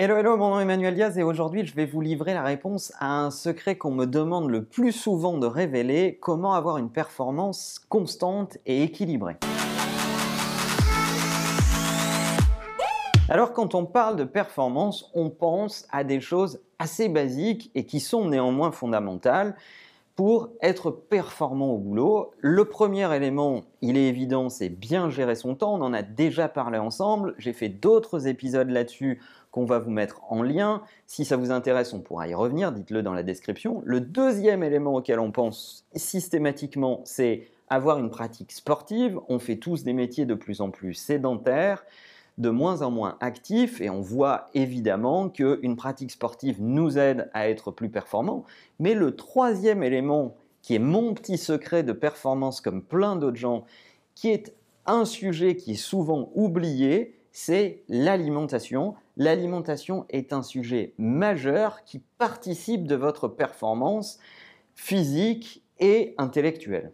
Hello, hello, mon nom est Emmanuel Diaz et aujourd'hui je vais vous livrer la réponse à un secret qu'on me demande le plus souvent de révéler, comment avoir une performance constante et équilibrée? Alors quand on parle de performance, on pense à des choses assez basiques et qui sont néanmoins fondamentales pour être performant au boulot. Le premier élément, il est évident, c'est bien gérer son temps. On en a déjà parlé ensemble. J'ai fait d'autres épisodes là-dessus qu'on va vous mettre en lien. Si ça vous intéresse, on pourra y revenir. Dites-le dans la description. Le deuxième élément auquel on pense systématiquement, c'est avoir une pratique sportive. On fait tous des métiers de plus en plus sédentaires de moins en moins actifs et on voit évidemment qu'une pratique sportive nous aide à être plus performants. Mais le troisième élément, qui est mon petit secret de performance comme plein d'autres gens, qui est un sujet qui est souvent oublié, c'est l'alimentation. L'alimentation est un sujet majeur qui participe de votre performance physique et intellectuelle.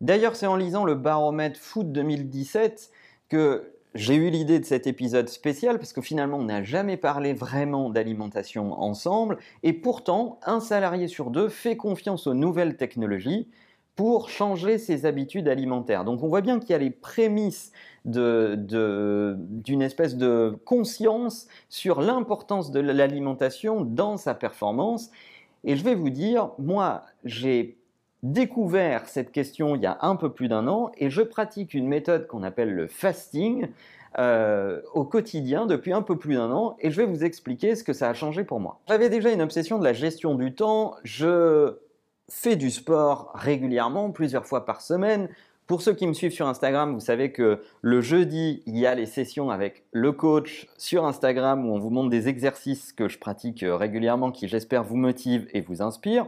D'ailleurs, c'est en lisant le baromètre Foot 2017 que j'ai eu l'idée de cet épisode spécial parce que finalement on n'a jamais parlé vraiment d'alimentation ensemble et pourtant un salarié sur deux fait confiance aux nouvelles technologies pour changer ses habitudes alimentaires. Donc on voit bien qu'il y a les prémices d'une espèce de conscience sur l'importance de l'alimentation dans sa performance. Et je vais vous dire, moi j'ai découvert cette question il y a un peu plus d'un an et je pratique une méthode qu'on appelle le fasting euh, au quotidien depuis un peu plus d'un an et je vais vous expliquer ce que ça a changé pour moi. J'avais déjà une obsession de la gestion du temps, je fais du sport régulièrement, plusieurs fois par semaine. Pour ceux qui me suivent sur Instagram, vous savez que le jeudi, il y a les sessions avec le coach sur Instagram où on vous montre des exercices que je pratique euh, régulièrement qui j'espère vous motivent et vous inspirent.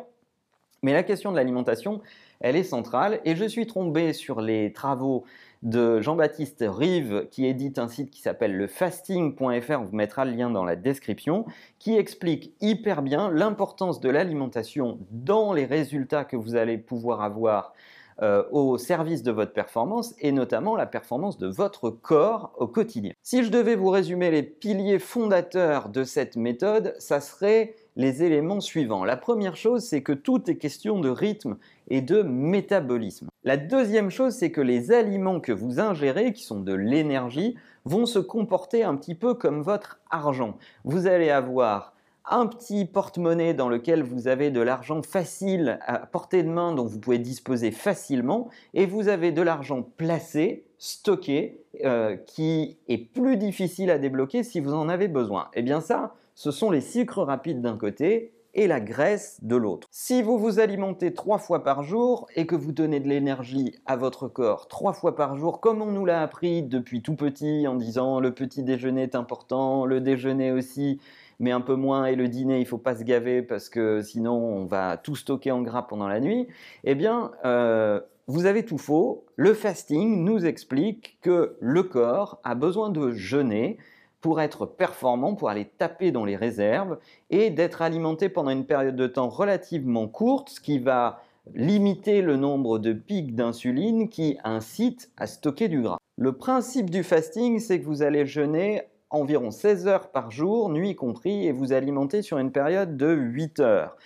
Mais la question de l'alimentation, elle est centrale et je suis tombé sur les travaux de Jean-Baptiste Rive qui édite un site qui s'appelle le fasting.fr, on vous mettra le lien dans la description, qui explique hyper bien l'importance de l'alimentation dans les résultats que vous allez pouvoir avoir euh, au service de votre performance et notamment la performance de votre corps au quotidien. Si je devais vous résumer les piliers fondateurs de cette méthode, ça serait les éléments suivants. La première chose, c'est que tout est question de rythme et de métabolisme. La deuxième chose, c'est que les aliments que vous ingérez, qui sont de l'énergie, vont se comporter un petit peu comme votre argent. Vous allez avoir un petit porte-monnaie dans lequel vous avez de l'argent facile à portée de main dont vous pouvez disposer facilement et vous avez de l'argent placé, stocké, euh, qui est plus difficile à débloquer si vous en avez besoin. Et eh bien ça, ce sont les sucres rapides d'un côté et la graisse de l'autre. Si vous vous alimentez trois fois par jour et que vous donnez de l'énergie à votre corps trois fois par jour, comme on nous l'a appris depuis tout petit en disant le petit déjeuner est important, le déjeuner aussi, mais un peu moins, et le dîner, il faut pas se gaver parce que sinon on va tout stocker en gras pendant la nuit, eh bien, euh, vous avez tout faux. Le fasting nous explique que le corps a besoin de jeûner pour être performant, pour aller taper dans les réserves et d'être alimenté pendant une période de temps relativement courte, ce qui va limiter le nombre de pics d'insuline qui incitent à stocker du gras. Le principe du fasting, c'est que vous allez jeûner environ 16 heures par jour, nuit compris, et vous alimenter sur une période de 8 heures.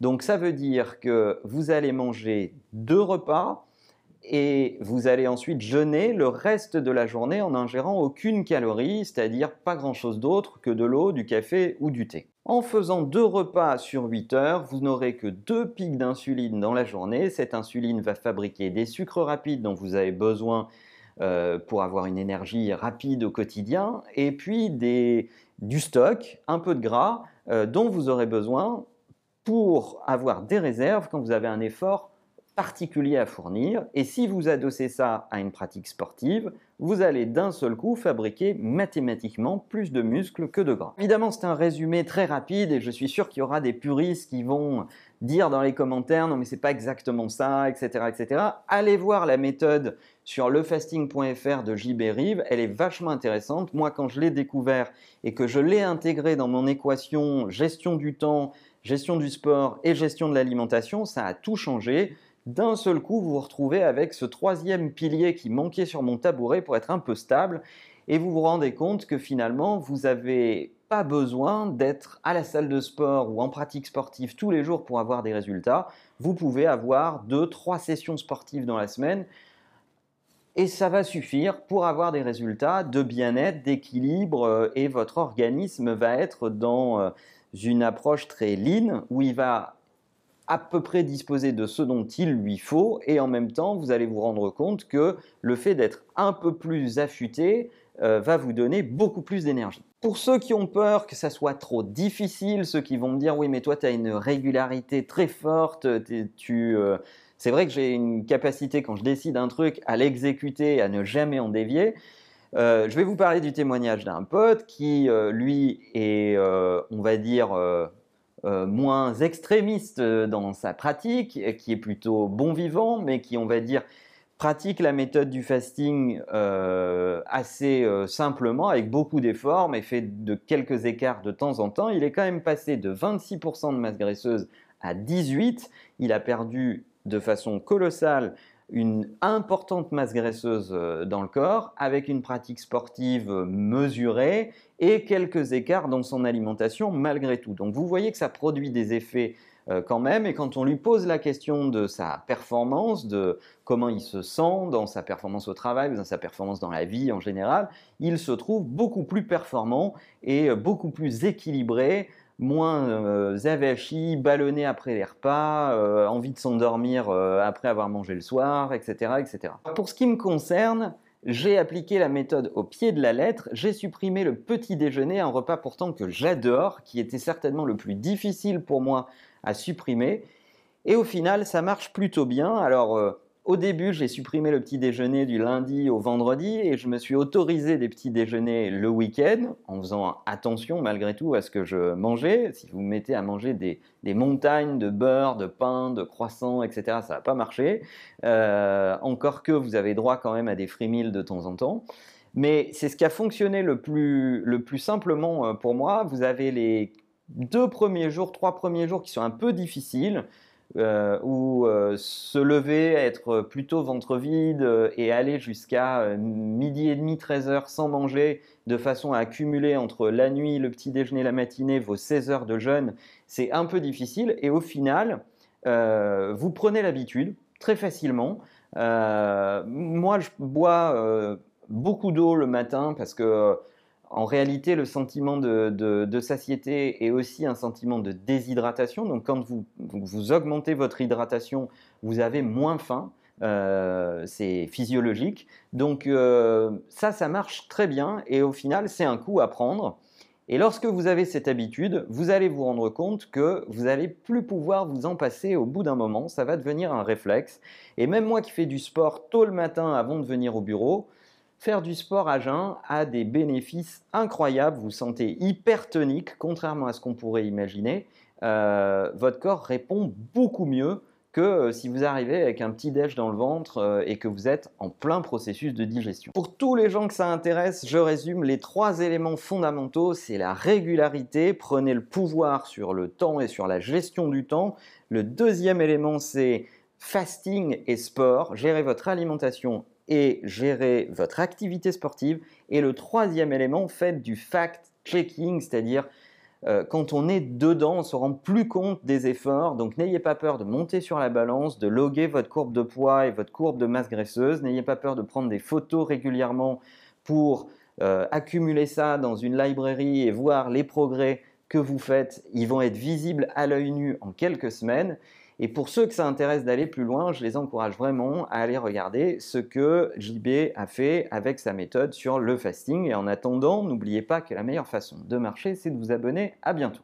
Donc ça veut dire que vous allez manger deux repas, et vous allez ensuite jeûner le reste de la journée en ingérant aucune calorie, c'est-à-dire pas grand-chose d'autre que de l'eau, du café ou du thé. En faisant deux repas sur 8 heures, vous n'aurez que deux pics d'insuline dans la journée. Cette insuline va fabriquer des sucres rapides dont vous avez besoin euh, pour avoir une énergie rapide au quotidien, et puis du stock, un peu de gras, euh, dont vous aurez besoin pour avoir des réserves quand vous avez un effort particulier à fournir. Et si vous adossez ça à une pratique sportive, vous allez d'un seul coup fabriquer mathématiquement plus de muscles que de gras. Évidemment, c'est un résumé très rapide et je suis sûr qu'il y aura des puristes qui vont dire dans les commentaires non mais c'est pas exactement ça, etc., etc. Allez voir la méthode sur lefasting.fr de JB Rive, elle est vachement intéressante. Moi, quand je l'ai découvert et que je l'ai intégré dans mon équation gestion du temps, gestion du sport et gestion de l'alimentation, ça a tout changé d'un seul coup, vous vous retrouvez avec ce troisième pilier qui manquait sur mon tabouret pour être un peu stable, et vous vous rendez compte que finalement, vous avez pas besoin d'être à la salle de sport ou en pratique sportive tous les jours pour avoir des résultats. Vous pouvez avoir deux, trois sessions sportives dans la semaine et ça va suffire pour avoir des résultats de bien-être, d'équilibre euh, et votre organisme va être dans euh, une approche très lean où il va à peu près disposer de ce dont il lui faut et en même temps vous allez vous rendre compte que le fait d'être un peu plus affûté euh, va vous donner beaucoup plus d'énergie. Pour ceux qui ont peur que ça soit trop difficile, ceux qui vont me dire oui mais toi tu as une régularité très forte, tu, c'est vrai que j'ai une capacité, quand je décide un truc, à l'exécuter, à ne jamais en dévier. Euh, je vais vous parler du témoignage d'un pote qui, euh, lui, est, euh, on va dire, moins extrémiste dans sa pratique, qui est plutôt bon vivant, mais qui, on va dire, pratique la méthode du fasting assez simplement, avec beaucoup d'efforts, mais fait de quelques écarts de temps en temps. Il est quand même passé de 26% de masse graisseuse à 18%. Il a perdu de façon colossale une importante masse graisseuse euh, dans le corps avec une pratique sportive euh, mesurée et quelques écarts dans son alimentation malgré tout. Donc vous voyez que ça produit des effets euh, quand même et quand on lui pose la question de sa performance, de comment il se sent dans sa performance au travail, dans sa performance dans la vie en général, il se trouve beaucoup plus performant et beaucoup plus équilibré moins euh, avachi, ballonné après les repas, euh, envie de s'endormir euh, après avoir mangé le soir, etc., etc. Pour ce qui me concerne, j'ai appliqué la méthode au pied de la lettre, j'ai supprimé le petit déjeuner, un repas pourtant que j'adore, qui était certainement le plus difficile pour moi à supprimer, et au final ça marche plutôt bien. Alors au début, j'ai supprimé le petit déjeuner du lundi au vendredi et je me suis autorisé des petits déjeuners le week-end en faisant attention malgré tout à ce que je mangeais. Si vous me mettez à manger des, montagnes de beurre, de pain, de croissants, etc., ça ne va pas marcher. Euh, encore que vous avez droit quand même à des free de temps en temps. Mais c'est ce qui a fonctionné le plus, le plus simplement euh, pour moi. Vous avez les deux premiers jours, trois premiers jours qui sont un peu difficiles. Euh, ou euh, se lever, être plutôt ventre vide euh, et aller jusqu'à midi et demi, 13 heures sans manger, de façon à accumuler entre la nuit, le petit déjeuner, la matinée, vos 16 heures de jeûne, c'est un peu difficile. Et au final, vous prenez l'habitude très facilement. moi, je bois beaucoup d'eau le matin parce que en réalité, le sentiment de, satiété est aussi un sentiment de déshydratation. Donc, quand vous, augmentez votre hydratation, vous avez moins faim. Euh, c'est physiologique. Donc, euh, ça, ça marche très bien. Et au final, c'est un coup à prendre. Et lorsque vous avez cette habitude, vous allez vous rendre compte que vous n'allez plus pouvoir vous en passer au bout d'un moment. Ça va devenir un réflexe. Et même moi qui fais du sport tôt le matin avant de venir au bureau, Faire du sport à jeun a des bénéfices incroyables. Vous sentez hyper tonique, contrairement à ce qu'on pourrait imaginer. Euh, votre corps répond beaucoup mieux que euh, si vous arrivez avec un petit déj dans le ventre euh, et que vous êtes en plein processus de digestion. Pour tous les gens que ça intéresse, je résume les trois éléments fondamentaux. C'est la régularité, prenez le pouvoir sur le temps et sur la gestion du temps. Le deuxième élément, c'est fasting et sport, gérez votre alimentation et gérer votre activité sportive. Et le troisième élément, faites du fact-checking, c'est-à-dire euh, quand on est dedans, on se rend plus compte des efforts. Donc n'ayez pas peur de monter sur la balance, de loguer votre courbe de poids et votre courbe de masse graisseuse. N'ayez pas peur de prendre des photos régulièrement pour euh, accumuler ça dans une librairie et voir les progrès que vous faites. Ils vont être visibles à l'œil nu en quelques semaines. Et pour ceux que ça intéresse d'aller plus loin, je les encourage vraiment à aller regarder ce que JB a fait avec sa méthode sur le fasting. Et en attendant, n'oubliez pas que la meilleure façon de marcher, c'est de vous abonner. À bientôt.